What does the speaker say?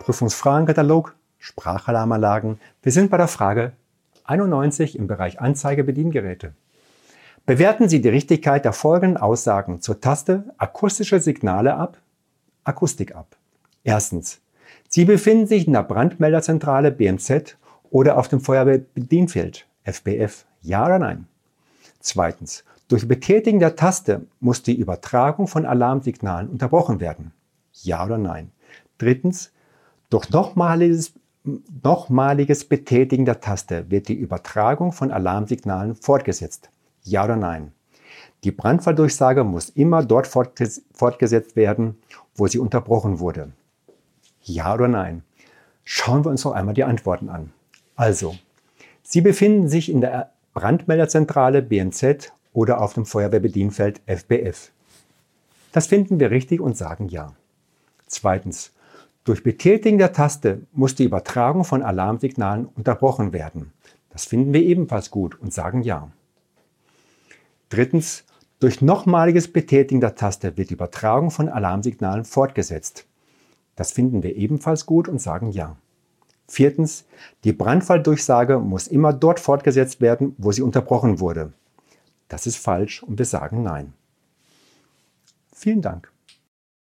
Prüfungsfragenkatalog, Sprachalarmanlagen. Wir sind bei der Frage 91 im Bereich Anzeige Bediengeräte. Bewerten Sie die Richtigkeit der folgenden Aussagen zur Taste akustische Signale ab, Akustik ab. Erstens. Sie befinden sich in der Brandmelderzentrale BMZ oder auf dem Feuerwehrbedienfeld FBF. Ja oder nein? Zweitens. Durch Betätigen der Taste muss die Übertragung von Alarmsignalen unterbrochen werden. Ja oder nein? Drittens. Durch nochmaliges, nochmaliges Betätigen der Taste wird die Übertragung von Alarmsignalen fortgesetzt. Ja oder nein? Die Brandfalldurchsage muss immer dort fortgesetzt werden, wo sie unterbrochen wurde. Ja oder nein? Schauen wir uns noch einmal die Antworten an. Also, Sie befinden sich in der Brandmelderzentrale BNZ oder auf dem Feuerwehrbedienfeld FBF. Das finden wir richtig und sagen ja. Zweitens, durch Betätigen der Taste muss die Übertragung von Alarmsignalen unterbrochen werden. Das finden wir ebenfalls gut und sagen ja. Drittens, durch nochmaliges Betätigen der Taste wird die Übertragung von Alarmsignalen fortgesetzt. Das finden wir ebenfalls gut und sagen ja. Viertens, die Brandfalldurchsage muss immer dort fortgesetzt werden, wo sie unterbrochen wurde. Das ist falsch und wir sagen nein. Vielen Dank.